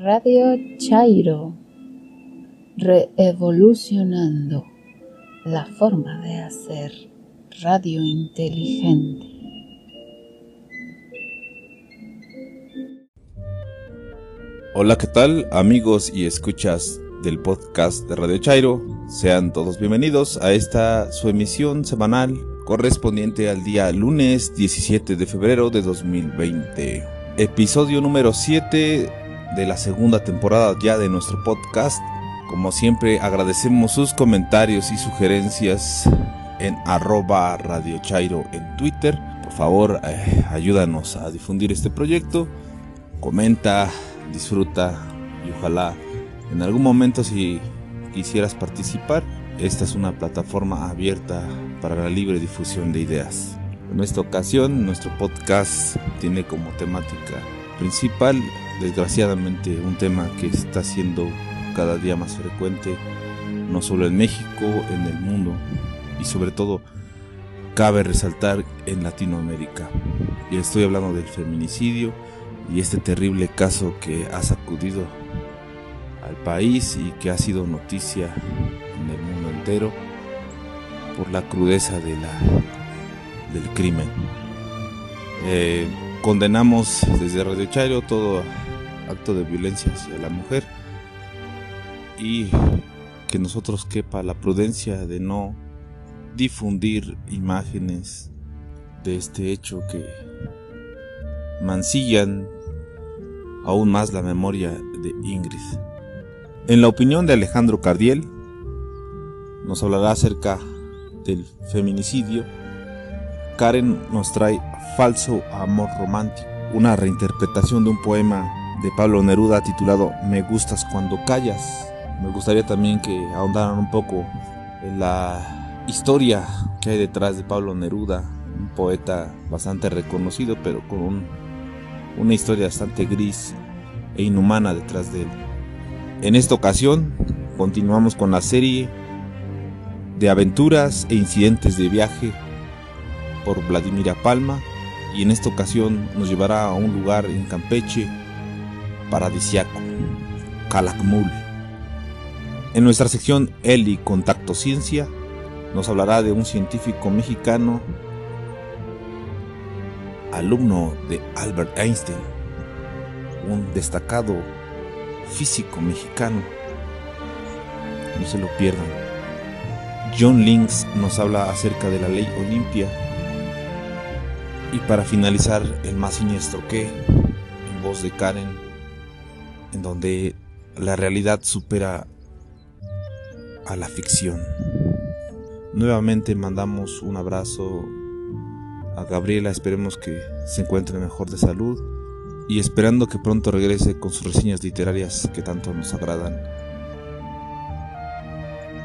Radio Chairo, reevolucionando la forma de hacer radio inteligente. Hola, ¿qué tal amigos y escuchas del podcast de Radio Chairo? Sean todos bienvenidos a esta su emisión semanal correspondiente al día lunes 17 de febrero de 2020. Episodio número 7 de la segunda temporada ya de nuestro podcast. Como siempre agradecemos sus comentarios y sugerencias en arroba Radio Chairo en Twitter. Por favor, eh, ayúdanos a difundir este proyecto. Comenta, disfruta y ojalá en algún momento si quisieras participar, esta es una plataforma abierta para la libre difusión de ideas. En esta ocasión, nuestro podcast tiene como temática principal, desgraciadamente, un tema que está siendo cada día más frecuente, no solo en México, en el mundo y sobre todo cabe resaltar en Latinoamérica. Y estoy hablando del feminicidio y este terrible caso que ha sacudido al país y que ha sido noticia en el mundo entero por la crudeza del crimen. Eh, condenamos desde Radio Chairo todo acto de violencia hacia la mujer y que nosotros quepa la prudencia de no difundir imágenes de este hecho que mancillan aún más la memoria de Ingrid. En la opinión de Alejandro Cardiel, nos hablará acerca del feminicidio. Karen nos trae Falso Amor Romántico, una reinterpretación de un poema de Pablo Neruda titulado Me gustas cuando callas. Me gustaría también que ahondaran un poco en la historia que hay detrás de Pablo Neruda, un poeta bastante reconocido, pero con una historia bastante gris e inhumana detrás de él. En esta ocasión continuamos con la serie de aventuras e incidentes de viaje por Vladimira Palma y en esta ocasión nos llevará a un lugar en Campeche paradisiaco, Calakmul. En nuestra sección Eli Contacto Ciencia nos hablará de un científico mexicano, alumno de Albert Einstein, un destacado físico mexicano. No se lo pierdan. John Links nos habla acerca de la ley Olimpia. Y para finalizar, el más siniestro que, en voz de Karen, en donde la realidad supera a la ficción. Nuevamente mandamos un abrazo a Gabriela, esperemos que se encuentre mejor de salud y esperando que pronto regrese con sus reseñas literarias que tanto nos agradan.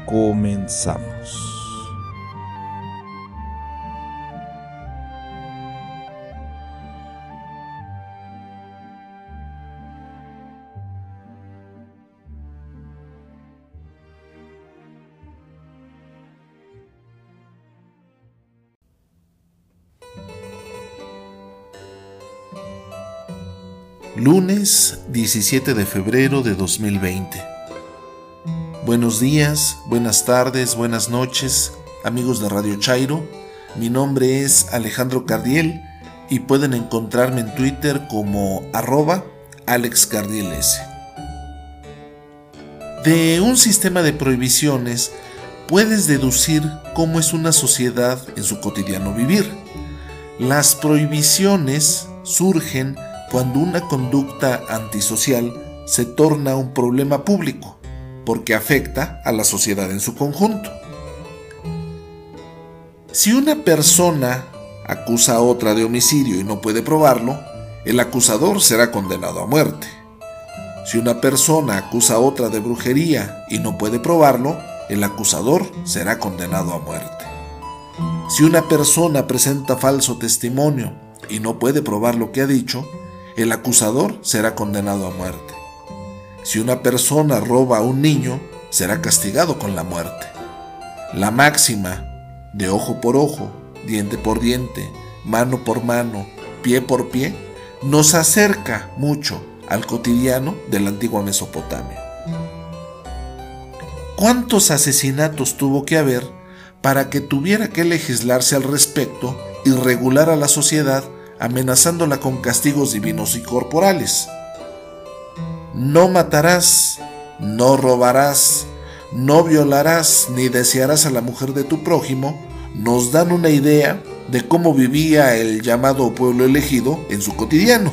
Comenzamos. Lunes 17 de febrero de 2020. Buenos días, buenas tardes, buenas noches, amigos de Radio Chairo. Mi nombre es Alejandro Cardiel y pueden encontrarme en Twitter como arroba AlexCardielS. De un sistema de prohibiciones puedes deducir cómo es una sociedad en su cotidiano vivir. Las prohibiciones surgen cuando una conducta antisocial se torna un problema público, porque afecta a la sociedad en su conjunto. Si una persona acusa a otra de homicidio y no puede probarlo, el acusador será condenado a muerte. Si una persona acusa a otra de brujería y no puede probarlo, el acusador será condenado a muerte. Si una persona presenta falso testimonio y no puede probar lo que ha dicho, el acusador será condenado a muerte. Si una persona roba a un niño, será castigado con la muerte. La máxima de ojo por ojo, diente por diente, mano por mano, pie por pie, nos acerca mucho al cotidiano de la antigua Mesopotamia. ¿Cuántos asesinatos tuvo que haber para que tuviera que legislarse al respecto y regular a la sociedad amenazándola con castigos divinos y corporales? No matarás, no robarás, no violarás ni desearás a la mujer de tu prójimo, nos dan una idea de cómo vivía el llamado pueblo elegido en su cotidiano.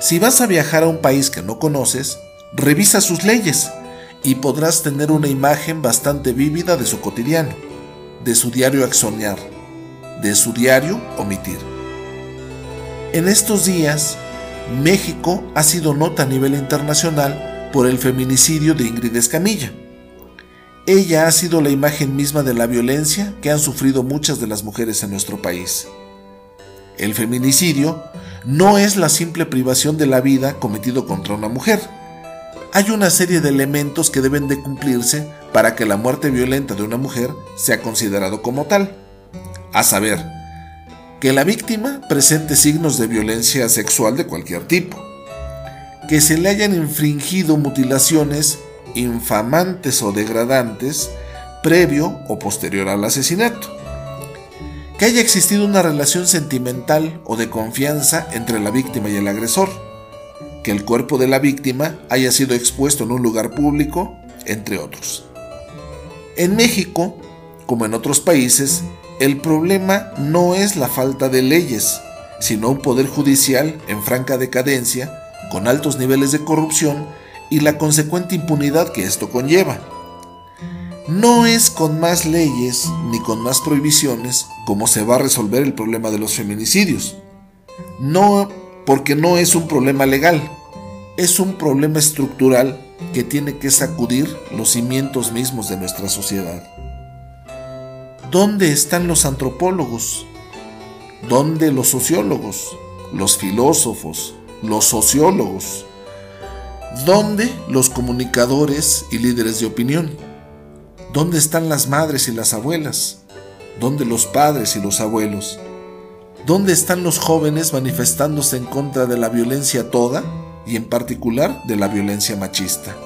Si vas a viajar a un país que no conoces, revisa sus leyes y podrás tener una imagen bastante vívida de su cotidiano, de su diario axonear, de su diario omitir. En estos días, México ha sido nota a nivel internacional por el feminicidio de Ingrid Escamilla. Ella ha sido la imagen misma de la violencia que han sufrido muchas de las mujeres en nuestro país. El feminicidio no es la simple privación de la vida cometido contra una mujer, hay una serie de elementos que deben de cumplirse para que la muerte violenta de una mujer sea considerado como tal. A saber, que la víctima presente signos de violencia sexual de cualquier tipo, que se le hayan infringido mutilaciones infamantes o degradantes previo o posterior al asesinato, que haya existido una relación sentimental o de confianza entre la víctima y el agresor, que el cuerpo de la víctima haya sido expuesto en un lugar público, entre otros. En México, como en otros países, el problema no es la falta de leyes, sino un poder judicial en franca decadencia, con altos niveles de corrupción y la consecuente impunidad que esto conlleva. No es con más leyes ni con más prohibiciones como se va a resolver el problema de los feminicidios. No porque no es un problema legal, es un problema estructural que tiene que sacudir los cimientos mismos de nuestra sociedad. ¿Dónde están los antropólogos? ¿Dónde los sociólogos? Los filósofos, los sociólogos. ¿Dónde los comunicadores y líderes de opinión? ¿Dónde están las madres y las abuelas? ¿Dónde los padres y los abuelos? ¿Dónde están los jóvenes manifestándose en contra de la violencia toda y en particular de la violencia machista?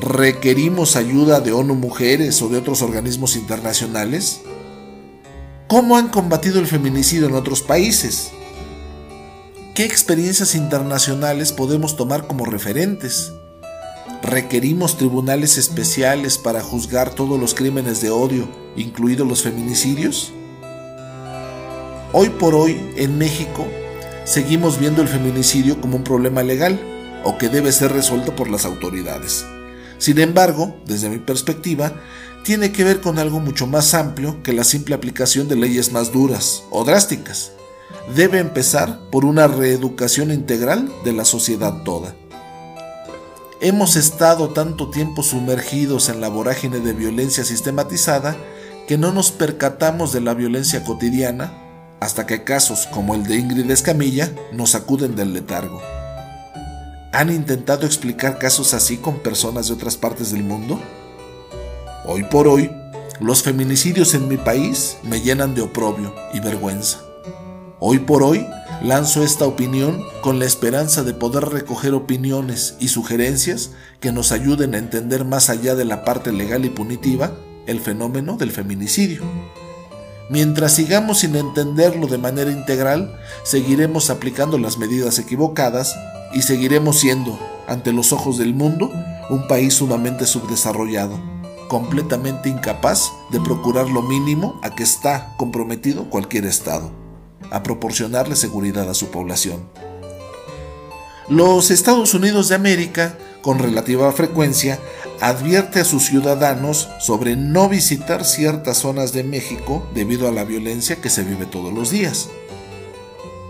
¿Requerimos ayuda de ONU Mujeres o de otros organismos internacionales? ¿Cómo han combatido el feminicidio en otros países? ¿Qué experiencias internacionales podemos tomar como referentes? ¿Requerimos tribunales especiales para juzgar todos los crímenes de odio, incluidos los feminicidios? Hoy por hoy, en México, seguimos viendo el feminicidio como un problema legal o que debe ser resuelto por las autoridades. Sin embargo, desde mi perspectiva, tiene que ver con algo mucho más amplio que la simple aplicación de leyes más duras o drásticas. Debe empezar por una reeducación integral de la sociedad toda. Hemos estado tanto tiempo sumergidos en la vorágine de violencia sistematizada que no nos percatamos de la violencia cotidiana hasta que casos como el de Ingrid Escamilla nos sacuden del letargo. ¿Han intentado explicar casos así con personas de otras partes del mundo? Hoy por hoy, los feminicidios en mi país me llenan de oprobio y vergüenza. Hoy por hoy, lanzo esta opinión con la esperanza de poder recoger opiniones y sugerencias que nos ayuden a entender más allá de la parte legal y punitiva el fenómeno del feminicidio Mientras sigamos sin entenderlo de manera integral, seguiremos aplicando las medidas equivocadas y seguiremos siendo, ante los ojos del mundo, un país sumamente subdesarrollado, completamente incapaz de procurar lo mínimo a que está comprometido cualquier Estado, a proporcionarle seguridad a su población. Los Estados Unidos de América, con relativa frecuencia, advierte a sus ciudadanos sobre no visitar ciertas zonas de México debido a la violencia que se vive todos los días.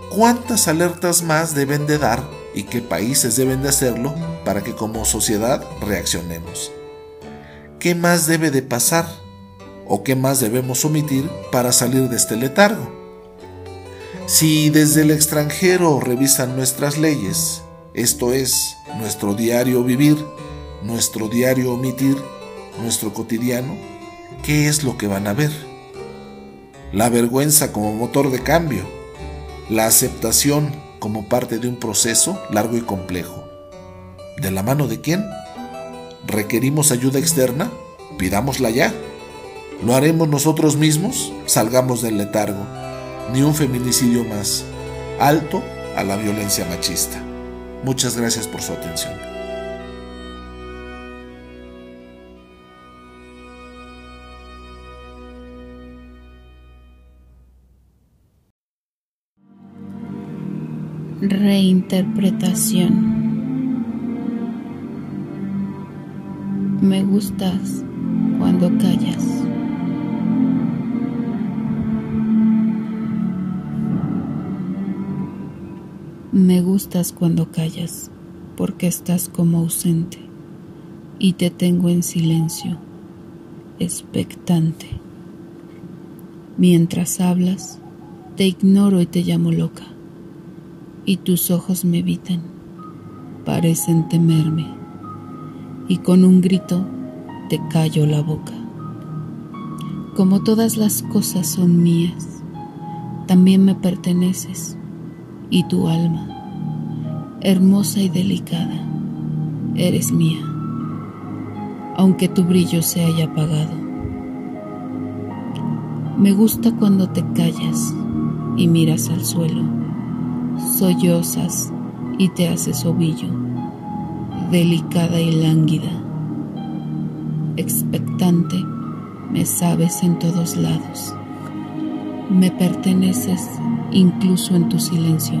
¿Cuántas alertas más deben de dar y qué países deben de hacerlo para que como sociedad reaccionemos? ¿Qué más debe de pasar o qué más debemos omitir para salir de este letargo? Si desde el extranjero revisan nuestras leyes, esto es, nuestro diario vivir, nuestro diario omitir, nuestro cotidiano, ¿qué es lo que van a ver? La vergüenza como motor de cambio, la aceptación como parte de un proceso largo y complejo. ¿De la mano de quién? ¿Requerimos ayuda externa? Pidámosla ya. ¿Lo haremos nosotros mismos? Salgamos del letargo. Ni un feminicidio más. Alto a la violencia machista. Muchas gracias por su atención. Reinterpretación. Me gustas cuando callas. Me gustas cuando callas, porque estás como ausente y te tengo en silencio, expectante. Mientras hablas, te ignoro y te llamo loca, y tus ojos me evitan, parecen temerme, y con un grito te callo la boca. Como todas las cosas son mías, también me perteneces y tu alma, hermosa y delicada, eres mía, aunque tu brillo se haya apagado. Me gusta cuando te callas y miras al suelo, sollozas y te haces ovillo, delicada y lánguida, expectante, me sabes en todos lados, me perteneces incluso en tu silencio.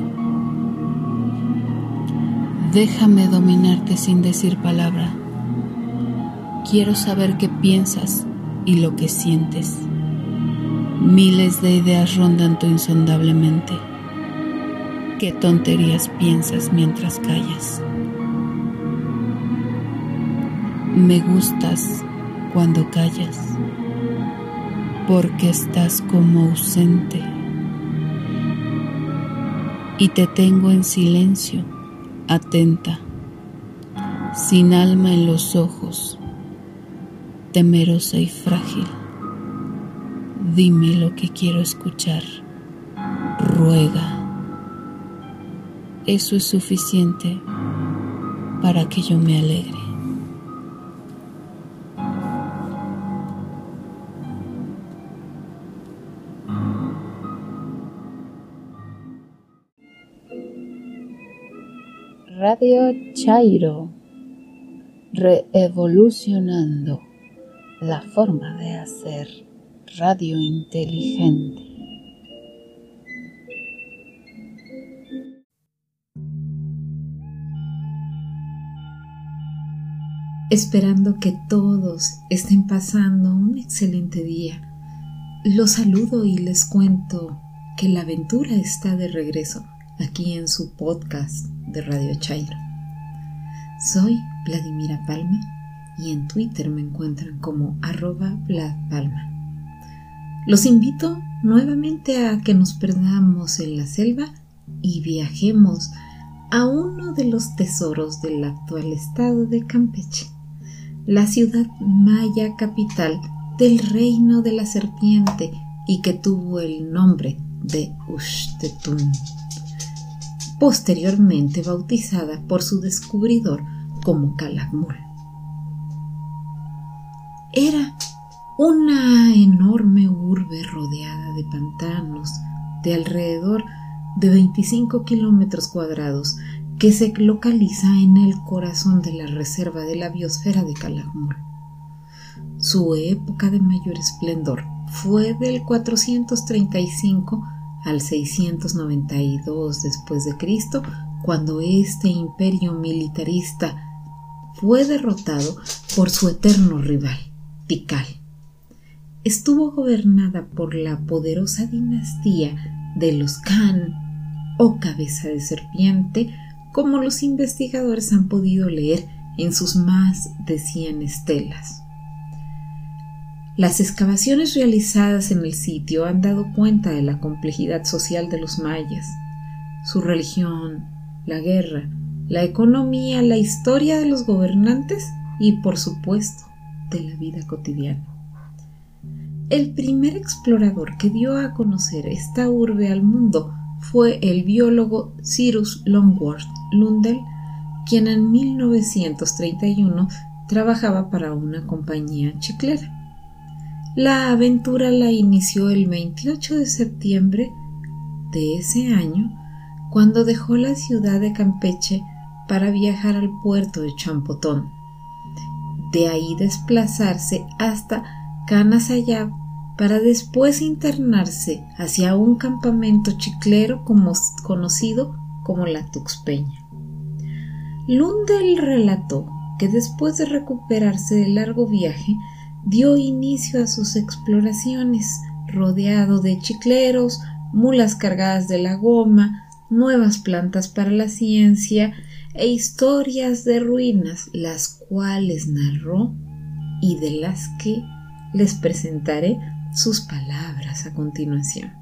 Déjame dominarte sin decir palabra. Quiero saber qué piensas y lo que sientes. Miles de ideas rondan tu insondablemente. ¿Qué tonterías piensas mientras callas? Me gustas cuando callas, porque estás como ausente y te tengo en silencio, atenta, sin alma en los ojos, temerosa y frágil. Dime lo que quiero escuchar, ruega. Eso es suficiente para que yo me alegre. Radio Chairo, reevolucionando la forma de hacer radio inteligente. Esperando que todos estén pasando un excelente día, los saludo y les cuento que la aventura está de regreso aquí en su podcast de Radio Chairo. Soy Vladimira Palma y en Twitter me encuentran como arroba Palma. Los invito nuevamente a que nos perdamos en la selva y viajemos a uno de los tesoros del actual estado de Campeche, la ciudad maya capital del reino de la serpiente y que tuvo el nombre de Ushtetun posteriormente bautizada por su descubridor como Calakmul. Era una enorme urbe rodeada de pantanos de alrededor de 25 kilómetros cuadrados que se localiza en el corazón de la reserva de la biosfera de Calakmul. Su época de mayor esplendor fue del 435 al 692 después de Cristo, cuando este imperio militarista fue derrotado por su eterno rival, Tikal. Estuvo gobernada por la poderosa dinastía de los Khan o cabeza de serpiente, como los investigadores han podido leer en sus más de 100 estelas. Las excavaciones realizadas en el sitio han dado cuenta de la complejidad social de los mayas, su religión, la guerra, la economía, la historia de los gobernantes y, por supuesto, de la vida cotidiana. El primer explorador que dio a conocer esta urbe al mundo fue el biólogo Cyrus Longworth Lundell, quien en 1931 trabajaba para una compañía chiclera. La aventura la inició el 28 de septiembre de ese año, cuando dejó la ciudad de Campeche para viajar al puerto de Champotón. De ahí desplazarse hasta Canasayab para después internarse hacia un campamento chiclero conocido como la Tuxpeña. Lundell relató que después de recuperarse del largo viaje, dio inicio a sus exploraciones, rodeado de chicleros, mulas cargadas de la goma, nuevas plantas para la ciencia e historias de ruinas, las cuales narró y de las que les presentaré sus palabras a continuación.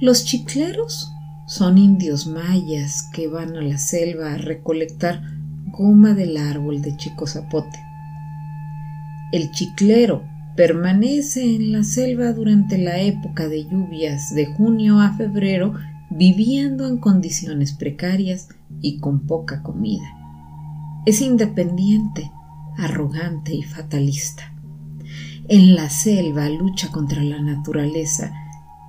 Los chicleros son indios mayas que van a la selva a recolectar goma del árbol de chico zapote. El chiclero permanece en la selva durante la época de lluvias de junio a febrero viviendo en condiciones precarias y con poca comida. Es independiente, arrogante y fatalista. En la selva lucha contra la naturaleza,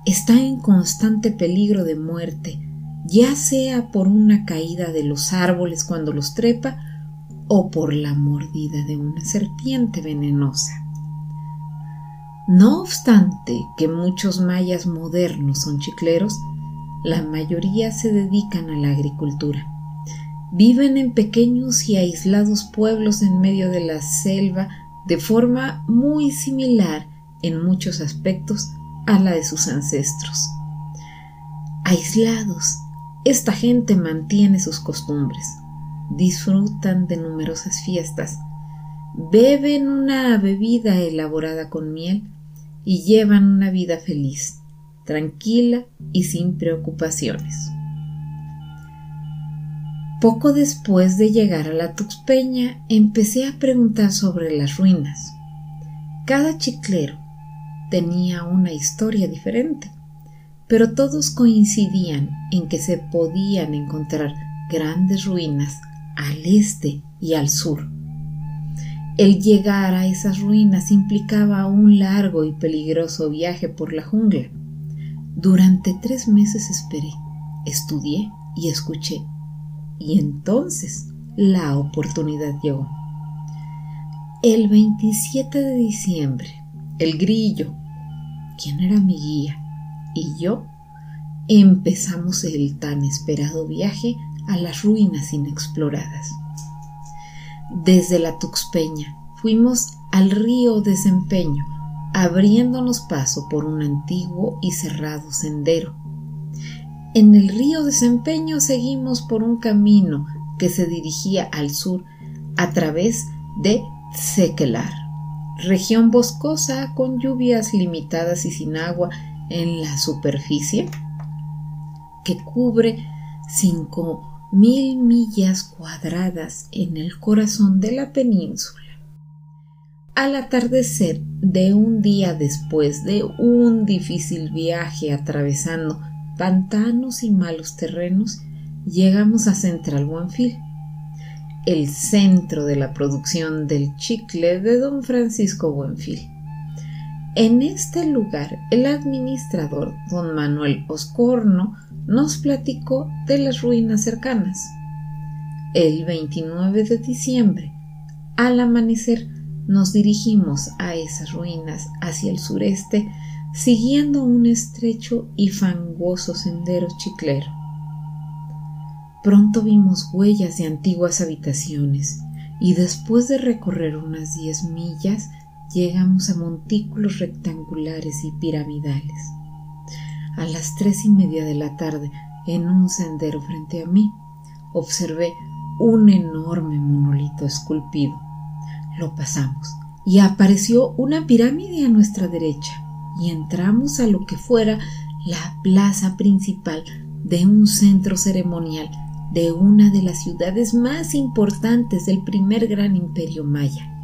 está en constante peligro de muerte, ya sea por una caída de los árboles cuando los trepa o por la mordida de una serpiente venenosa. No obstante que muchos mayas modernos son chicleros, la mayoría se dedican a la agricultura. Viven en pequeños y aislados pueblos en medio de la selva de forma muy similar en muchos aspectos a la de sus ancestros. Aislados, esta gente mantiene sus costumbres, disfrutan de numerosas fiestas, beben una bebida elaborada con miel y llevan una vida feliz, tranquila y sin preocupaciones. Poco después de llegar a la Tuxpeña empecé a preguntar sobre las ruinas. Cada chiclero tenía una historia diferente, pero todos coincidían en que se podían encontrar grandes ruinas al este y al sur. El llegar a esas ruinas implicaba un largo y peligroso viaje por la jungla. Durante tres meses esperé, estudié y escuché, y entonces la oportunidad llegó. El 27 de diciembre, el grillo, quien era mi guía, y yo empezamos el tan esperado viaje a las ruinas inexploradas. Desde la Tuxpeña fuimos al río Desempeño, abriéndonos paso por un antiguo y cerrado sendero. En el río Desempeño seguimos por un camino que se dirigía al sur a través de Sequelar, región boscosa con lluvias limitadas y sin agua en la superficie, que cubre cinco mil millas cuadradas en el corazón de la península. Al atardecer de un día después de un difícil viaje atravesando pantanos y malos terrenos, llegamos a Central Buenfil, el centro de la producción del chicle de don Francisco Buenfil. En este lugar, el administrador, don Manuel Oscorno, nos platicó de las ruinas cercanas. El 29 de diciembre, al amanecer, nos dirigimos a esas ruinas hacia el sureste, siguiendo un estrecho y fangoso sendero chiclero. Pronto vimos huellas de antiguas habitaciones y después de recorrer unas diez millas llegamos a montículos rectangulares y piramidales a las tres y media de la tarde en un sendero frente a mí. Observé un enorme monolito esculpido. Lo pasamos y apareció una pirámide a nuestra derecha y entramos a lo que fuera la plaza principal de un centro ceremonial de una de las ciudades más importantes del primer gran imperio maya.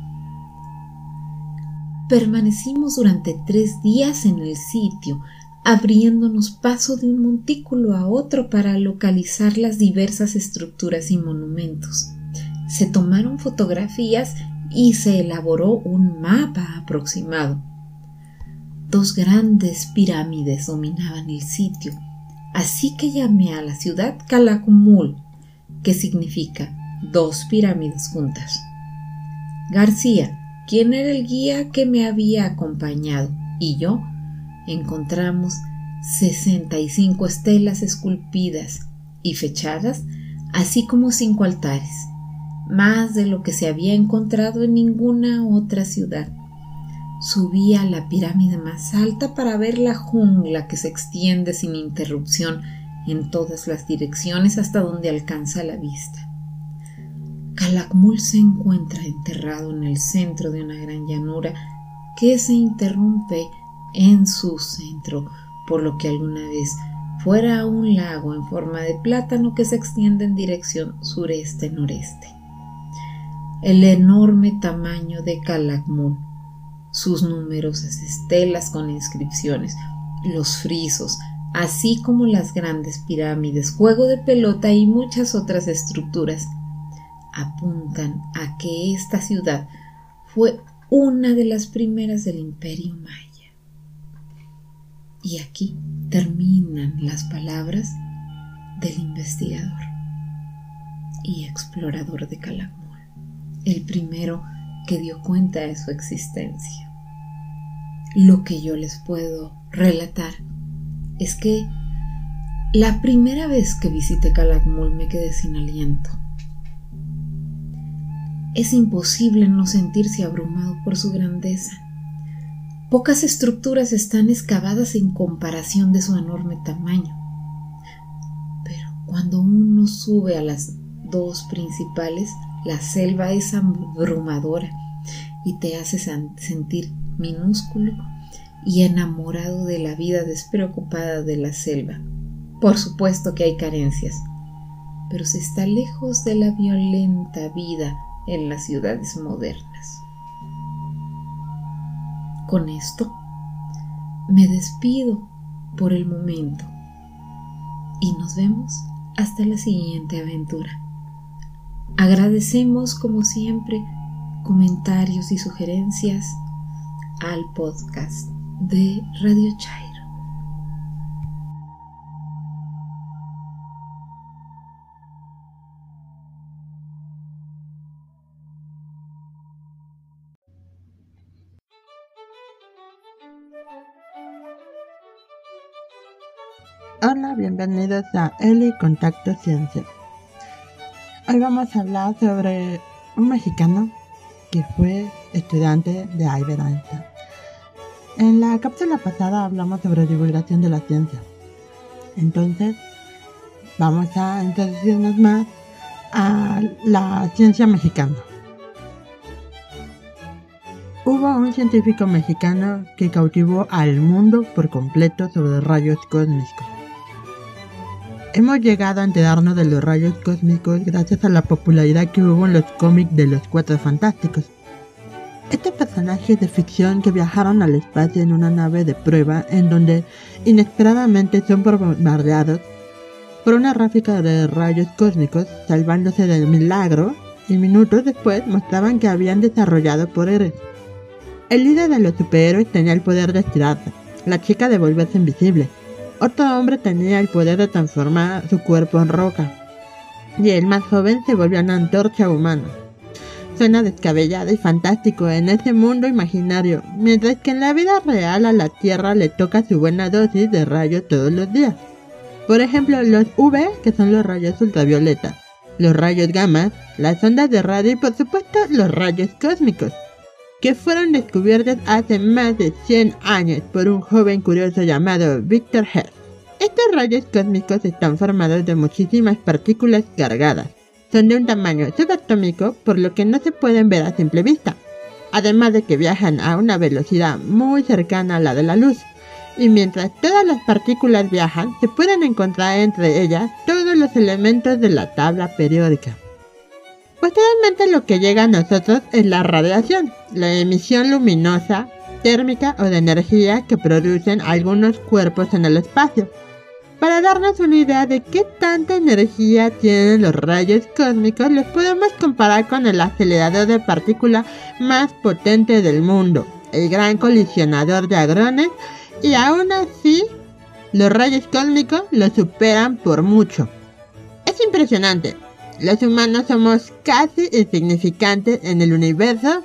Permanecimos durante tres días en el sitio abriéndonos paso de un montículo a otro para localizar las diversas estructuras y monumentos. Se tomaron fotografías y se elaboró un mapa aproximado. Dos grandes pirámides dominaban el sitio, así que llamé a la ciudad Calakmul, que significa dos pirámides juntas. García, quien era el guía que me había acompañado, y yo encontramos 65 estelas esculpidas y fechadas, así como cinco altares, más de lo que se había encontrado en ninguna otra ciudad. Subí a la pirámide más alta para ver la jungla que se extiende sin interrupción en todas las direcciones hasta donde alcanza la vista. Calakmul se encuentra enterrado en el centro de una gran llanura que se interrumpe en su centro, por lo que alguna vez fuera un lago en forma de plátano que se extiende en dirección sureste-noreste. El enorme tamaño de Calakmul, sus numerosas estelas con inscripciones, los frisos, así como las grandes pirámides, juego de pelota y muchas otras estructuras, apuntan a que esta ciudad fue una de las primeras del imperio maya. Y aquí terminan las palabras del investigador y explorador de Calakmul, el primero que dio cuenta de su existencia. Lo que yo les puedo relatar es que la primera vez que visité Calakmul me quedé sin aliento. Es imposible no sentirse abrumado por su grandeza Pocas estructuras están excavadas en comparación de su enorme tamaño. Pero cuando uno sube a las dos principales, la selva es abrumadora y te hace sentir minúsculo y enamorado de la vida despreocupada de la selva. Por supuesto que hay carencias, pero se está lejos de la violenta vida en las ciudades modernas. Con esto me despido por el momento y nos vemos hasta la siguiente aventura. Agradecemos como siempre comentarios y sugerencias al podcast de Radio Chai. Hola, bienvenidos a Eli Contacto Ciencia. Hoy vamos a hablar sobre un mexicano que fue estudiante de Albert Einstein. En la cápsula pasada hablamos sobre divulgación de la ciencia. Entonces, vamos a introducirnos más a la ciencia mexicana. Hubo un científico mexicano que cautivó al mundo por completo sobre rayos cósmicos. Hemos llegado a enterarnos de los rayos cósmicos gracias a la popularidad que hubo en los cómics de los Cuatro Fantásticos. Estos personajes de ficción que viajaron al espacio en una nave de prueba en donde inesperadamente son bombardeados por una ráfaga de rayos cósmicos salvándose del milagro y minutos después mostraban que habían desarrollado poderes. El líder de los superhéroes tenía el poder de estirarse, la chica de volverse invisible, otro hombre tenía el poder de transformar su cuerpo en roca. Y el más joven se volvió una antorcha humana. Suena descabellado y fantástico en ese mundo imaginario, mientras que en la vida real a la Tierra le toca su buena dosis de rayos todos los días. Por ejemplo, los UV, que son los rayos ultravioleta, los rayos gamma, las ondas de radio y por supuesto los rayos cósmicos que fueron descubiertas hace más de 100 años por un joven curioso llamado Victor Hess. Estos rayos cósmicos están formados de muchísimas partículas cargadas. Son de un tamaño subatómico por lo que no se pueden ver a simple vista, además de que viajan a una velocidad muy cercana a la de la luz. Y mientras todas las partículas viajan, se pueden encontrar entre ellas todos los elementos de la tabla periódica. Posteriormente lo que llega a nosotros es la radiación, la emisión luminosa térmica o de energía que producen algunos cuerpos en el espacio. Para darnos una idea de qué tanta energía tienen los rayos cósmicos, los podemos comparar con el acelerador de partículas más potente del mundo, el gran colisionador de hadrones, y aún así los rayos cósmicos lo superan por mucho. Es impresionante. Los humanos somos casi insignificantes en el universo,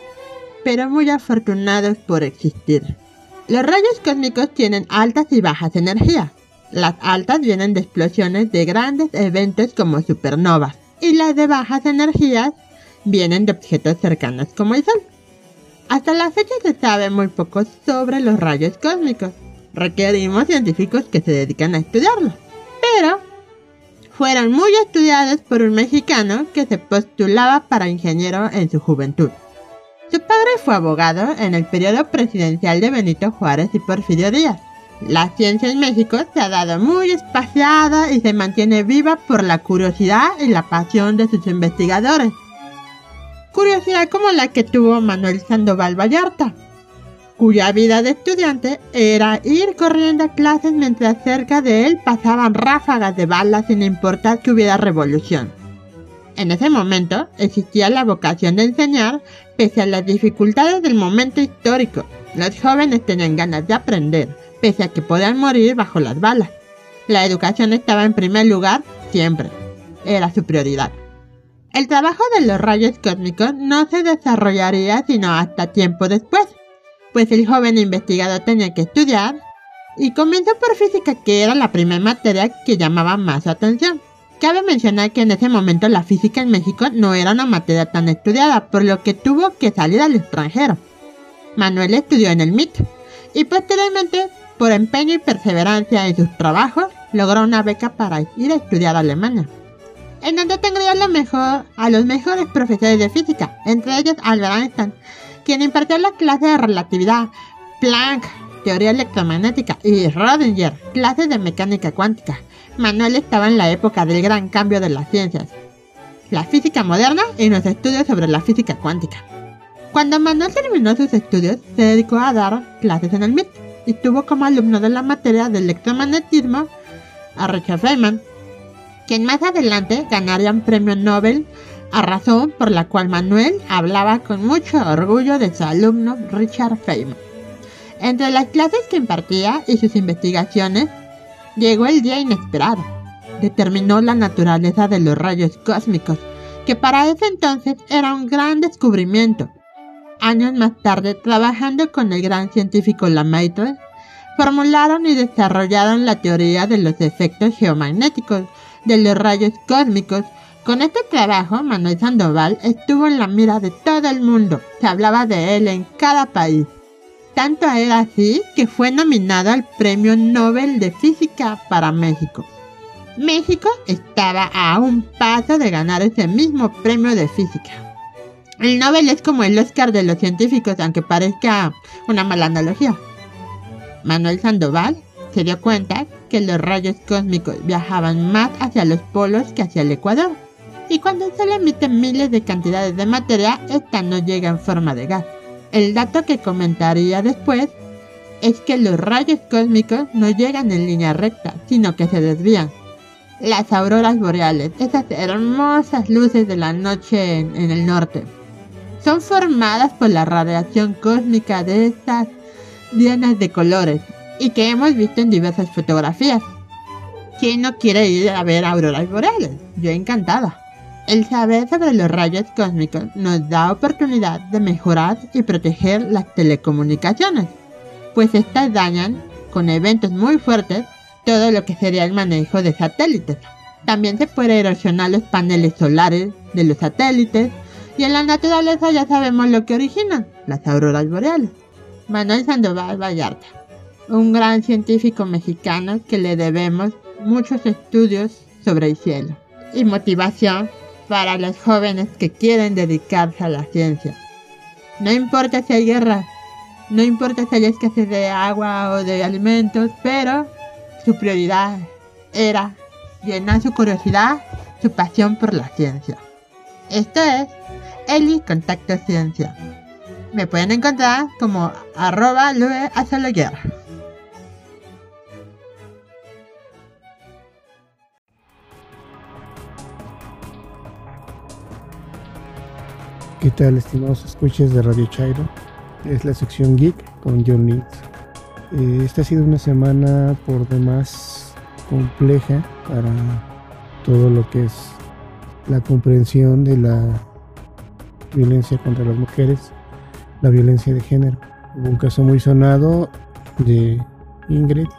pero muy afortunados por existir. Los rayos cósmicos tienen altas y bajas energías. Las altas vienen de explosiones de grandes eventos como supernovas y las de bajas energías vienen de objetos cercanos como el Sol. Hasta la fecha se sabe muy poco sobre los rayos cósmicos. Requerimos científicos que se dedican a estudiarlos. Pero fueron muy estudiados por un mexicano que se postulaba para ingeniero en su juventud. Su padre fue abogado en el periodo presidencial de Benito Juárez y Porfirio Díaz. La ciencia en México se ha dado muy espaciada y se mantiene viva por la curiosidad y la pasión de sus investigadores. Curiosidad como la que tuvo Manuel Sandoval Vallarta, cuya vida de estudiante era ir corriendo a clases mientras cerca de él pasaban ráfagas de balas sin importar que hubiera revolución. En ese momento existía la vocación de enseñar pese a las dificultades del momento histórico. Los jóvenes tenían ganas de aprender, pese a que podían morir bajo las balas. La educación estaba en primer lugar siempre. Era su prioridad. El trabajo de los rayos cósmicos no se desarrollaría sino hasta tiempo después, pues el joven investigador tenía que estudiar y comenzó por física que era la primera materia que llamaba más su atención. Cabe mencionar que en ese momento la física en México no era una materia tan estudiada, por lo que tuvo que salir al extranjero. Manuel estudió en el MIT y posteriormente por empeño y perseverancia en sus trabajos, logró una beca para ir a estudiar a Alemania, en donde tendría lo mejor, a los mejores profesores de física, entre ellos Albert Einstein, quien impartió la clase de relatividad, Planck, teoría electromagnética, y Rodinger, clases de mecánica cuántica. Manuel estaba en la época del gran cambio de las ciencias, la física moderna y los estudios sobre la física cuántica. Cuando Manuel terminó sus estudios, se dedicó a dar clases en el MIT y tuvo como alumno de la materia de electromagnetismo a Richard Feynman, quien más adelante ganaría un premio Nobel a razón por la cual Manuel hablaba con mucho orgullo de su alumno Richard Feynman. Entre las clases que impartía y sus investigaciones, llegó el día inesperado. Determinó la naturaleza de los rayos cósmicos, que para ese entonces era un gran descubrimiento Años más tarde, trabajando con el gran científico Lemaitre, formularon y desarrollaron la teoría de los efectos geomagnéticos de los rayos cósmicos. Con este trabajo, Manuel Sandoval estuvo en la mira de todo el mundo. Se hablaba de él en cada país. Tanto era así que fue nominado al Premio Nobel de Física para México. México estaba a un paso de ganar ese mismo premio de física. El Nobel es como el Oscar de los científicos, aunque parezca una mala analogía. Manuel Sandoval se dio cuenta que los rayos cósmicos viajaban más hacia los polos que hacia el ecuador. Y cuando se le emiten miles de cantidades de materia, esta no llega en forma de gas. El dato que comentaría después es que los rayos cósmicos no llegan en línea recta, sino que se desvían. Las auroras boreales, esas hermosas luces de la noche en, el norte, son formadas por la radiación cósmica de estas llenas de colores y que hemos visto en diversas fotografías. ¿Quién no quiere ir a ver auroras boreales? Yo encantada. El saber sobre los rayos cósmicos nos da oportunidad de mejorar y proteger las telecomunicaciones, pues estas dañan, con eventos muy fuertes, todo lo que sería el manejo de satélites. También se puede erosionar los paneles solares de los satélites y en la naturaleza ya sabemos lo que originan, las auroras boreales. Manuel Sandoval Vallarta, un gran científico mexicano que le debemos muchos estudios sobre el cielo y motivación para los jóvenes que quieren dedicarse a la ciencia. No importa si hay guerra, no importa si hay escasez de agua o de alimentos, pero su prioridad era llenar su curiosidad, su pasión por la ciencia. Esto es Eli Contacto Ciencia. me pueden encontrar como arroba guerra. ¿Qué tal, estimados escuches de Radio Chairo? Es la sección Geek con John Lynch. Eh, esta ha sido una semana por demás compleja para todo lo que es la comprensión de la violencia contra las mujeres, la violencia de género. Hubo un caso muy sonado de Ingrid,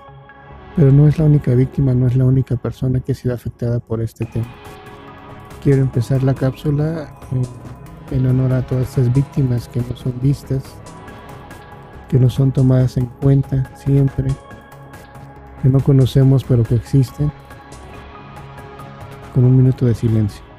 pero no es la única víctima, no es la única persona que ha sido afectada por este tema. Quiero empezar la cápsula. Eh, en honor a todas estas víctimas que no son vistas, que no son tomadas en cuenta siempre, que no conocemos pero que existen, con un minuto de silencio.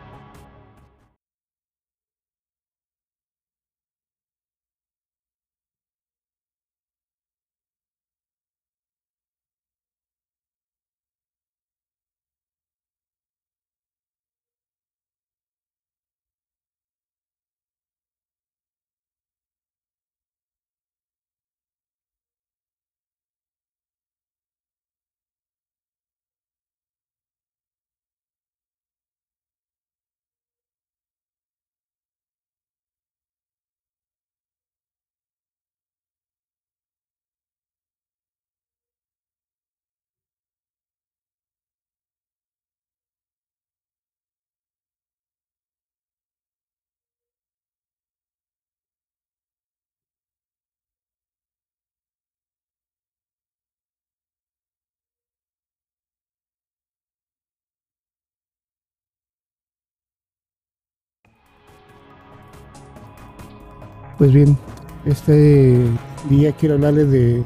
Pues bien, este día quiero hablarles de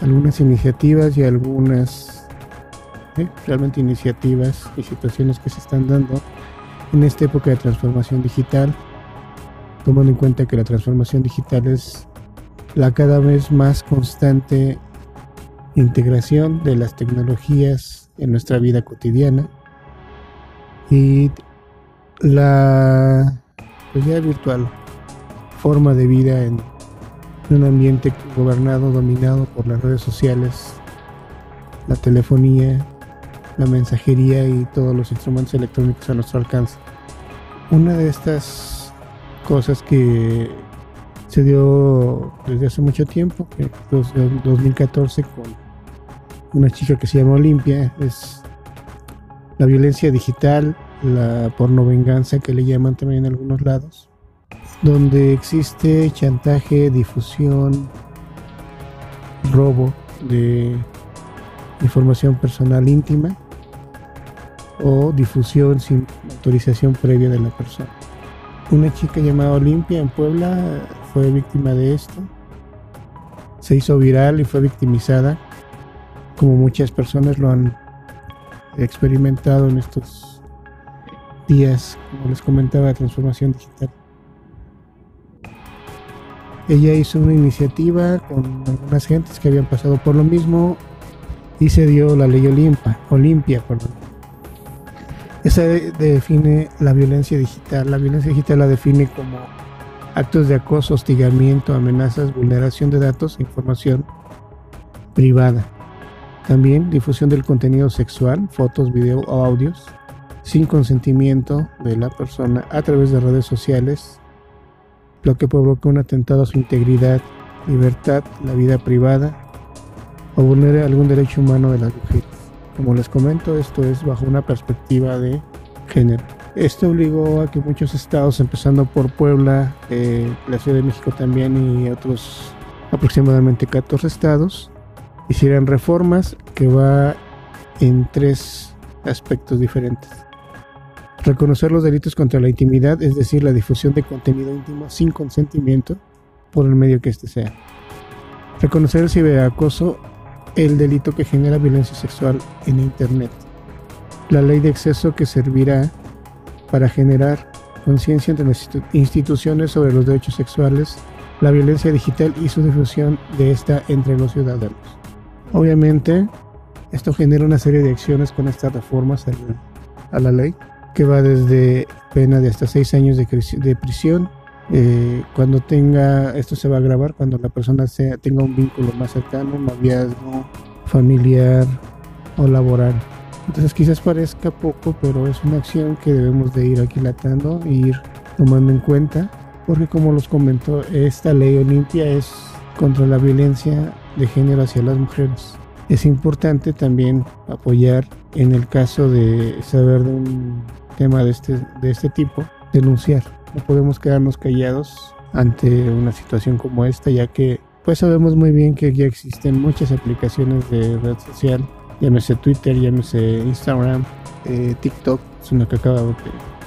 algunas iniciativas y algunas ¿eh? realmente iniciativas y situaciones que se están dando en esta época de transformación digital, tomando en cuenta que la transformación digital es la cada vez más constante integración de las tecnologías en nuestra vida cotidiana y la realidad pues virtual forma de vida en un ambiente gobernado, dominado por las redes sociales, la telefonía, la mensajería y todos los instrumentos electrónicos a nuestro alcance. Una de estas cosas que se dio desde hace mucho tiempo, que en 2014 con una chica que se llama Olimpia, es la violencia digital, la porno venganza que le llaman también en algunos lados donde existe chantaje, difusión, robo de información personal íntima o difusión sin autorización previa de la persona. Una chica llamada Olimpia en Puebla fue víctima de esto. Se hizo viral y fue victimizada, como muchas personas lo han experimentado en estos días, como les comentaba, de transformación digital. Ella hizo una iniciativa con algunas gentes que habían pasado por lo mismo y se dio la ley Olimpia, Olimpia, perdón. Esa define la violencia digital. La violencia digital la define como actos de acoso, hostigamiento, amenazas, vulneración de datos e información privada. También difusión del contenido sexual, fotos, video o audios, sin consentimiento de la persona a través de redes sociales, lo que provoca un atentado a su integridad, libertad, la vida privada o vulnere algún derecho humano de las mujeres. Como les comento, esto es bajo una perspectiva de género. Esto obligó a que muchos estados, empezando por Puebla, eh, la Ciudad de México también y otros aproximadamente 14 estados, hicieran reformas que va en tres aspectos diferentes. Reconocer los delitos contra la intimidad, es decir, la difusión de contenido íntimo sin consentimiento por el medio que éste sea. Reconocer el ciberacoso, el delito que genera violencia sexual en Internet. La ley de exceso que servirá para generar conciencia entre las instituciones sobre los derechos sexuales, la violencia digital y su difusión de esta entre los ciudadanos. Obviamente, esto genera una serie de acciones con estas reformas a la ley que va desde pena de hasta seis años de, prisión, Eh, cuando tenga, esto se va a grabar cuando la persona sea, tenga un vínculo más cercano, un noviazgo familiar o laboral. Entonces quizás parezca poco, pero es una acción que debemos de ir aquilatando e ir tomando en cuenta, porque como los comentó, esta ley Olimpia es contra la violencia de género hacia las mujeres. Es importante también apoyar en el caso de saber de un tema de este, de este tipo, denunciar. No podemos quedarnos callados ante una situación como esta, ya que pues sabemos muy bien que ya existen muchas aplicaciones de red social llámese Twitter, llámese Instagram, eh, TikTok, es una que acabo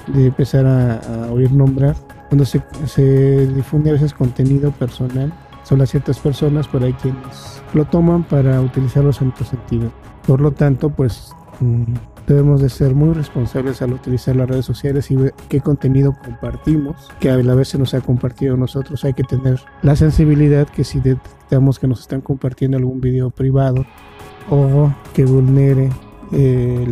de, empezar a, oír nombrar, cuando se, se, difunde a veces contenido personal, son las ciertas personas, por ahí quienes lo toman para utilizarlos en otro sentido. Por lo tanto, pues mm, debemos de ser muy responsables al utilizar las redes sociales y ver qué contenido compartimos, que a la vez se nos ha compartido nosotros. Hay que tener la sensibilidad que si detectamos que nos están compartiendo algún video privado o que vulnere eh,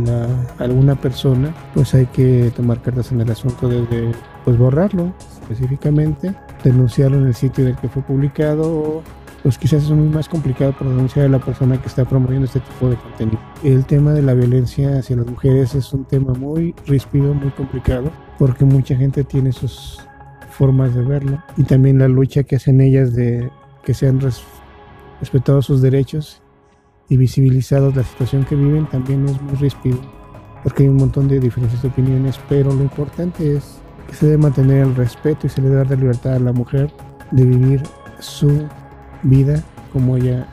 alguna persona, pues hay que tomar cartas en el asunto de, pues borrarlo específicamente, denunciarlo en el sitio del que fue publicado o pues quizás es muy más complicado por denunciar a la persona que está promoviendo este tipo de contenido. El tema de la violencia hacia las mujeres es un tema muy ríspido, muy complicado, porque mucha gente tiene sus formas de verlo y también la lucha que hacen ellas de que sean respetados sus derechos y visibilizados la situación que viven también es muy ríspido, porque hay un montón de diferencias de opiniones, pero lo importante es que se debe mantener el respeto y se le debe dar la libertad a la mujer de vivir su vida como ella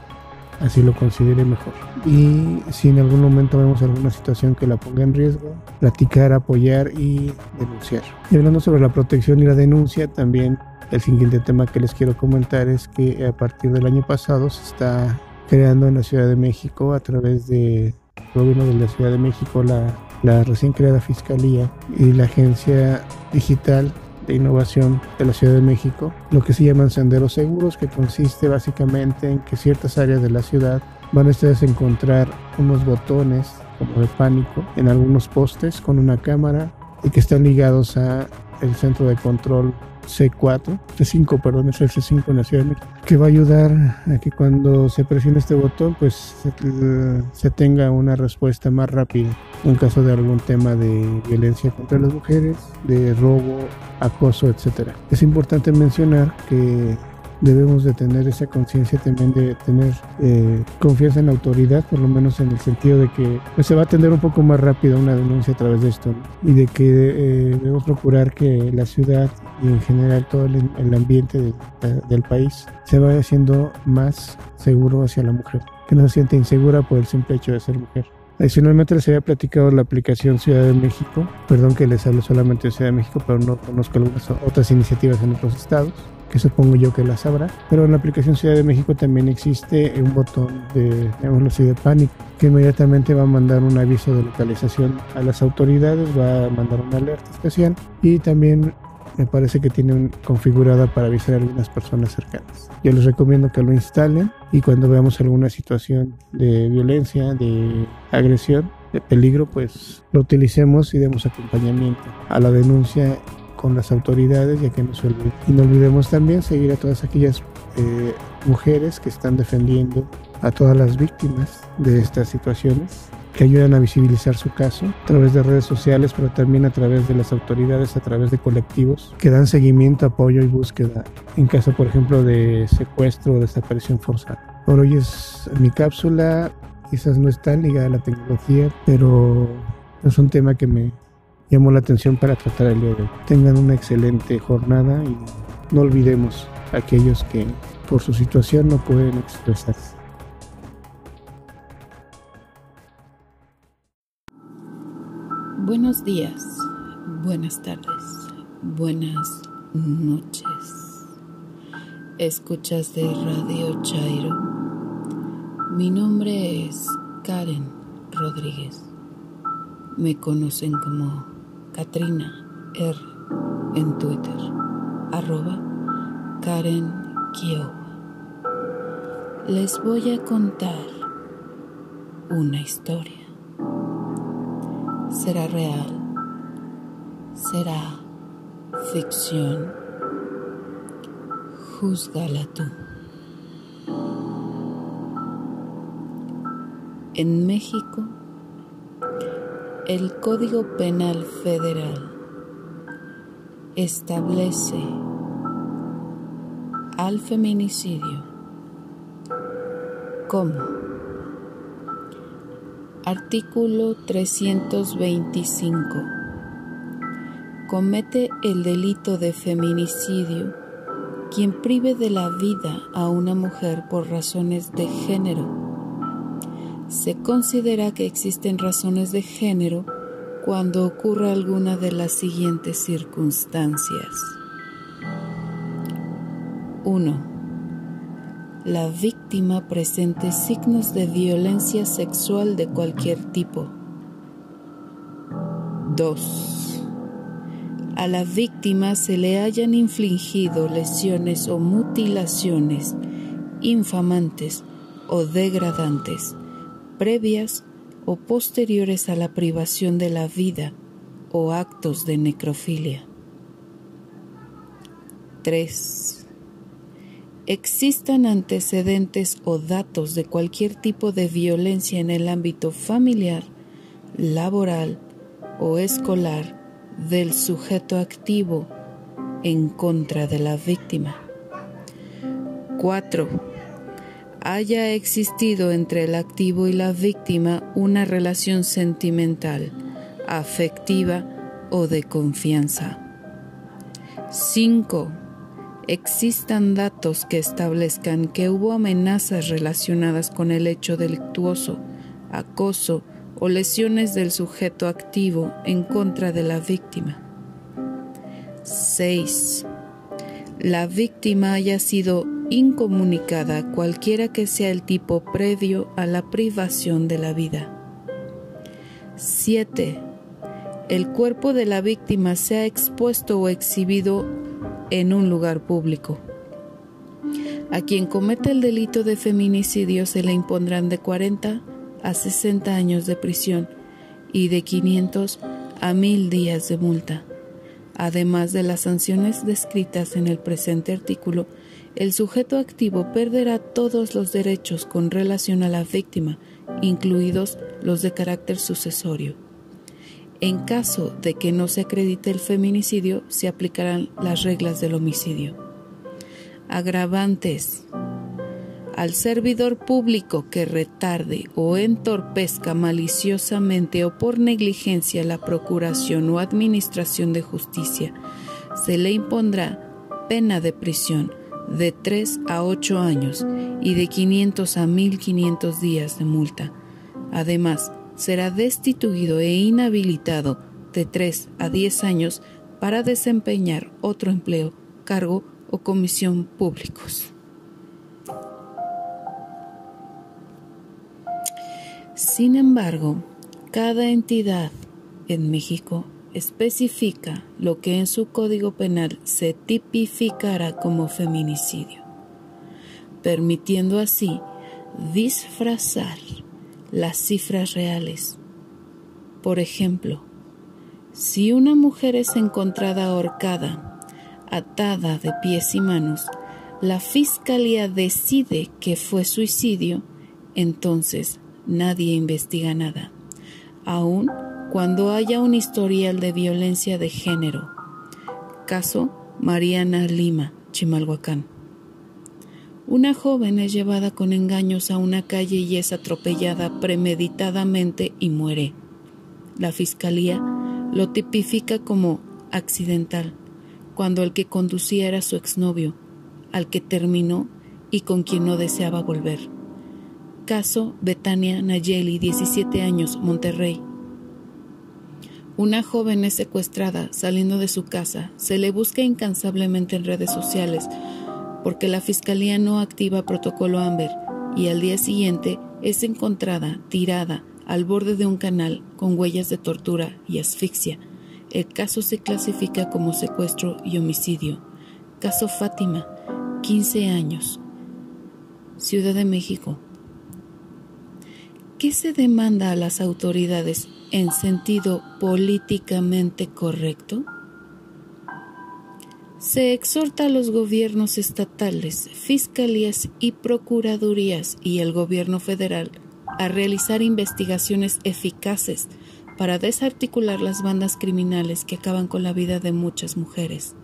así lo considere mejor. Y si en algún momento vemos alguna situación que la ponga en riesgo, platicar, apoyar y denunciar. Y hablando sobre la protección y la denuncia, también el siguiente tema que les quiero comentar es que a partir del año pasado se está creando en la Ciudad de México a través del gobierno de la Ciudad de México la, la recién creada Fiscalía y la Agencia Digital Innovación de la Ciudad de México, lo que se llaman senderos seguros, que consiste básicamente en que ciertas áreas de la ciudad van a ustedes a encontrar unos botones como de pánico en algunos postes con una cámara y que están ligados a el centro de control C4, C5, perdón, es el C5 en la Ciudad de México, que va a ayudar a que cuando se presione este botón, pues se, tenga una respuesta más rápida en caso de algún tema de violencia contra las mujeres, de robo, acoso, etcétera. Es importante mencionar que debemos de tener esa conciencia también de tener eh, confianza en la autoridad, por lo menos en el sentido de que pues, se va a atender un poco más rápido una denuncia a través de esto y de que eh, debemos procurar que la ciudad y en general todo el, ambiente del país se vaya haciendo más seguro hacia la mujer, que no se siente insegura por el simple hecho de ser mujer. Adicionalmente les había platicado la aplicación Ciudad de México, perdón que les hablo solamente de Ciudad de México, pero no conozco algunas otras iniciativas en otros estados que supongo yo que la sabrá. Pero en la aplicación Ciudad de México también existe un botón de, llamémoslo así, de pánico, que inmediatamente va a mandar un aviso de localización a las autoridades, va a mandar una alerta especial y también me parece que tiene configurada para avisar a algunas personas cercanas. Yo les recomiendo que lo instalen y cuando veamos alguna situación de violencia, de agresión, de peligro, pues lo utilicemos y demos acompañamiento a la denuncia con las autoridades, ya que no se olvide. Y no olvidemos también seguir a todas aquellas eh, mujeres que están defendiendo a todas las víctimas de estas situaciones que ayudan a visibilizar su caso a través de redes sociales, pero también a través de las autoridades, a través de colectivos que dan seguimiento, apoyo y búsqueda en caso, por ejemplo, de secuestro o desaparición forzada. Por hoy es mi cápsula, quizás no está ligada a la tecnología, pero es un tema que me llamó la atención para tratar el día de hoy. Tengan una excelente jornada y no olvidemos a aquellos que por su situación no pueden expresarse. Buenos días, buenas tardes, buenas noches. Escuchas de Radio Chairo. Mi nombre es Karen Rodríguez. Me conocen como Katrina R en Twitter, arroba Karen Kiowa. Les voy a contar una historia. ¿Será real? ¿Será ficción? Júzgala tú. En México, el Código Penal Federal establece al feminicidio como artículo 325 comete el delito de feminicidio quien prive de la vida a una mujer por razones de género se considera que existen razones de género cuando ocurra alguna de las siguientes circunstancias. 1. La víctima presente signos de violencia sexual de cualquier tipo. 2. A la víctima se le hayan infligido lesiones o mutilaciones infamantes o degradantes previas o posteriores a la privación de la vida o actos de necrofilia. 3. Existan antecedentes o datos de cualquier tipo de violencia en el ámbito familiar, laboral o escolar del sujeto activo en contra de la víctima. 4 haya existido entre el activo y la víctima una relación sentimental, afectiva o de confianza. 5. Existan datos que establezcan que hubo amenazas relacionadas con el hecho delictuoso, acoso o lesiones del sujeto activo en contra de la víctima. 6. La víctima haya sido incomunicada cualquiera que sea el tipo previo a la privación de la vida. 7. El cuerpo de la víctima sea expuesto o exhibido en un lugar público. A quien cometa el delito de feminicidio se le impondrán de 40 a 60 años de prisión y de 500 a 1000 días de multa. Además de las sanciones descritas en el presente artículo, el sujeto activo perderá todos los derechos con relación a la víctima, incluidos los de carácter sucesorio. En caso de que no se acredite el feminicidio, se aplicarán las reglas del homicidio. Agravantes. Al servidor público que retarde o entorpezca maliciosamente o por negligencia la procuración o administración de justicia, se le impondrá pena de prisión de 3 a 8 años y de 500 a 1500 días de multa. Además, será destituido e inhabilitado de 3 a 10 años para desempeñar otro empleo, cargo o comisión públicos. Sin embargo, cada entidad en México especifica lo que en su código penal se tipificará como feminicidio, permitiendo así disfrazar las cifras reales. Por ejemplo, si una mujer es encontrada ahorcada, atada de pies y manos, la fiscalía decide que fue suicidio, entonces nadie investiga nada, aún cuando haya un historial de violencia de género. Caso Mariana Lima, Chimalhuacán. Una joven es llevada con engaños a una calle y es atropellada premeditadamente y muere. La fiscalía lo tipifica como accidental, cuando el que conducía era su exnovio, al que terminó y con quien no deseaba volver. Caso Betania Nayeli, 17 años, Monterrey. Una joven es secuestrada saliendo de su casa. Se le busca incansablemente en redes sociales porque la fiscalía no activa protocolo Amber y al día siguiente es encontrada tirada al borde de un canal con huellas de tortura y asfixia. El caso se clasifica como secuestro y homicidio. Caso Fátima, 15 años. Ciudad de México. ¿Qué se demanda a las autoridades en sentido políticamente correcto? Se exhorta a los gobiernos estatales, fiscalías y procuradurías y el gobierno federal a realizar investigaciones eficaces para desarticular las bandas criminales que acaban con la vida de muchas mujeres.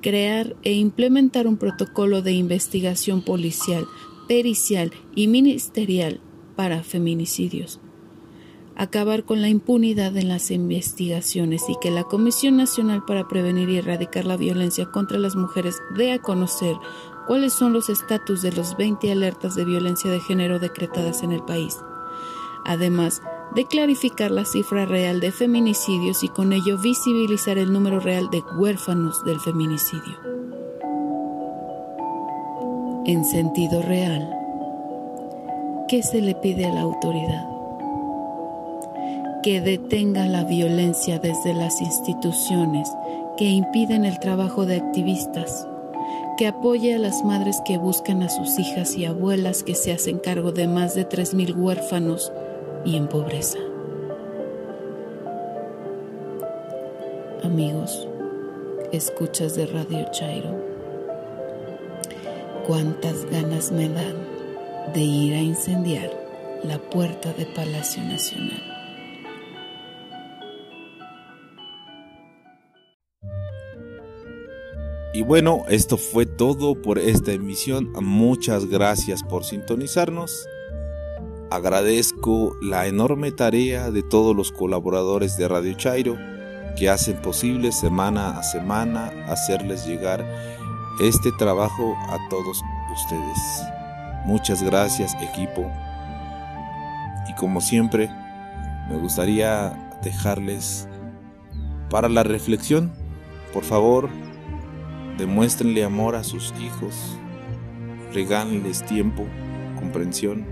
Crear e implementar un protocolo de investigación policial, pericial y ministerial para feminicidios acabar con la impunidad en las investigaciones y que la Comisión Nacional para Prevenir y Erradicar la Violencia contra las Mujeres dé a conocer cuáles son los estatus de los 20 alertas de violencia de género decretadas en el país. Además, de clarificar la cifra real de feminicidios y con ello visibilizar el número real de huérfanos del feminicidio. En sentido real, ¿qué se le pide a la autoridad? Que detenga la violencia desde las instituciones que impiden el trabajo de activistas, que apoye a las madres que buscan a sus hijas y abuelas que se hacen cargo de más de 3.000 huérfanos y en pobreza. Amigos, escuchas de Radio Chairo, cuántas ganas me dan de ir a incendiar la puerta de Palacio Nacional. Y bueno, esto fue todo por esta emisión. Muchas gracias por sintonizarnos. Agradezco la enorme tarea de todos los colaboradores de Radio Chairo que hacen posible semana a semana hacerles llegar este trabajo a todos ustedes. Muchas gracias equipo. Y como siempre, me gustaría dejarles para la reflexión, por favor, Demuéstrenle amor a sus hijos, regálenles tiempo, comprensión,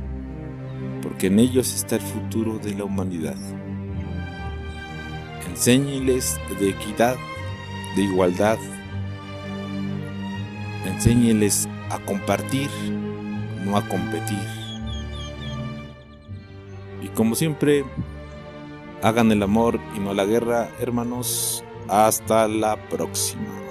porque en ellos está el futuro de la humanidad. Enséñenles de equidad, de igualdad. Enséñenles a compartir, no a competir. Y como siempre, hagan el amor y no la guerra, hermanos. Hasta la próxima.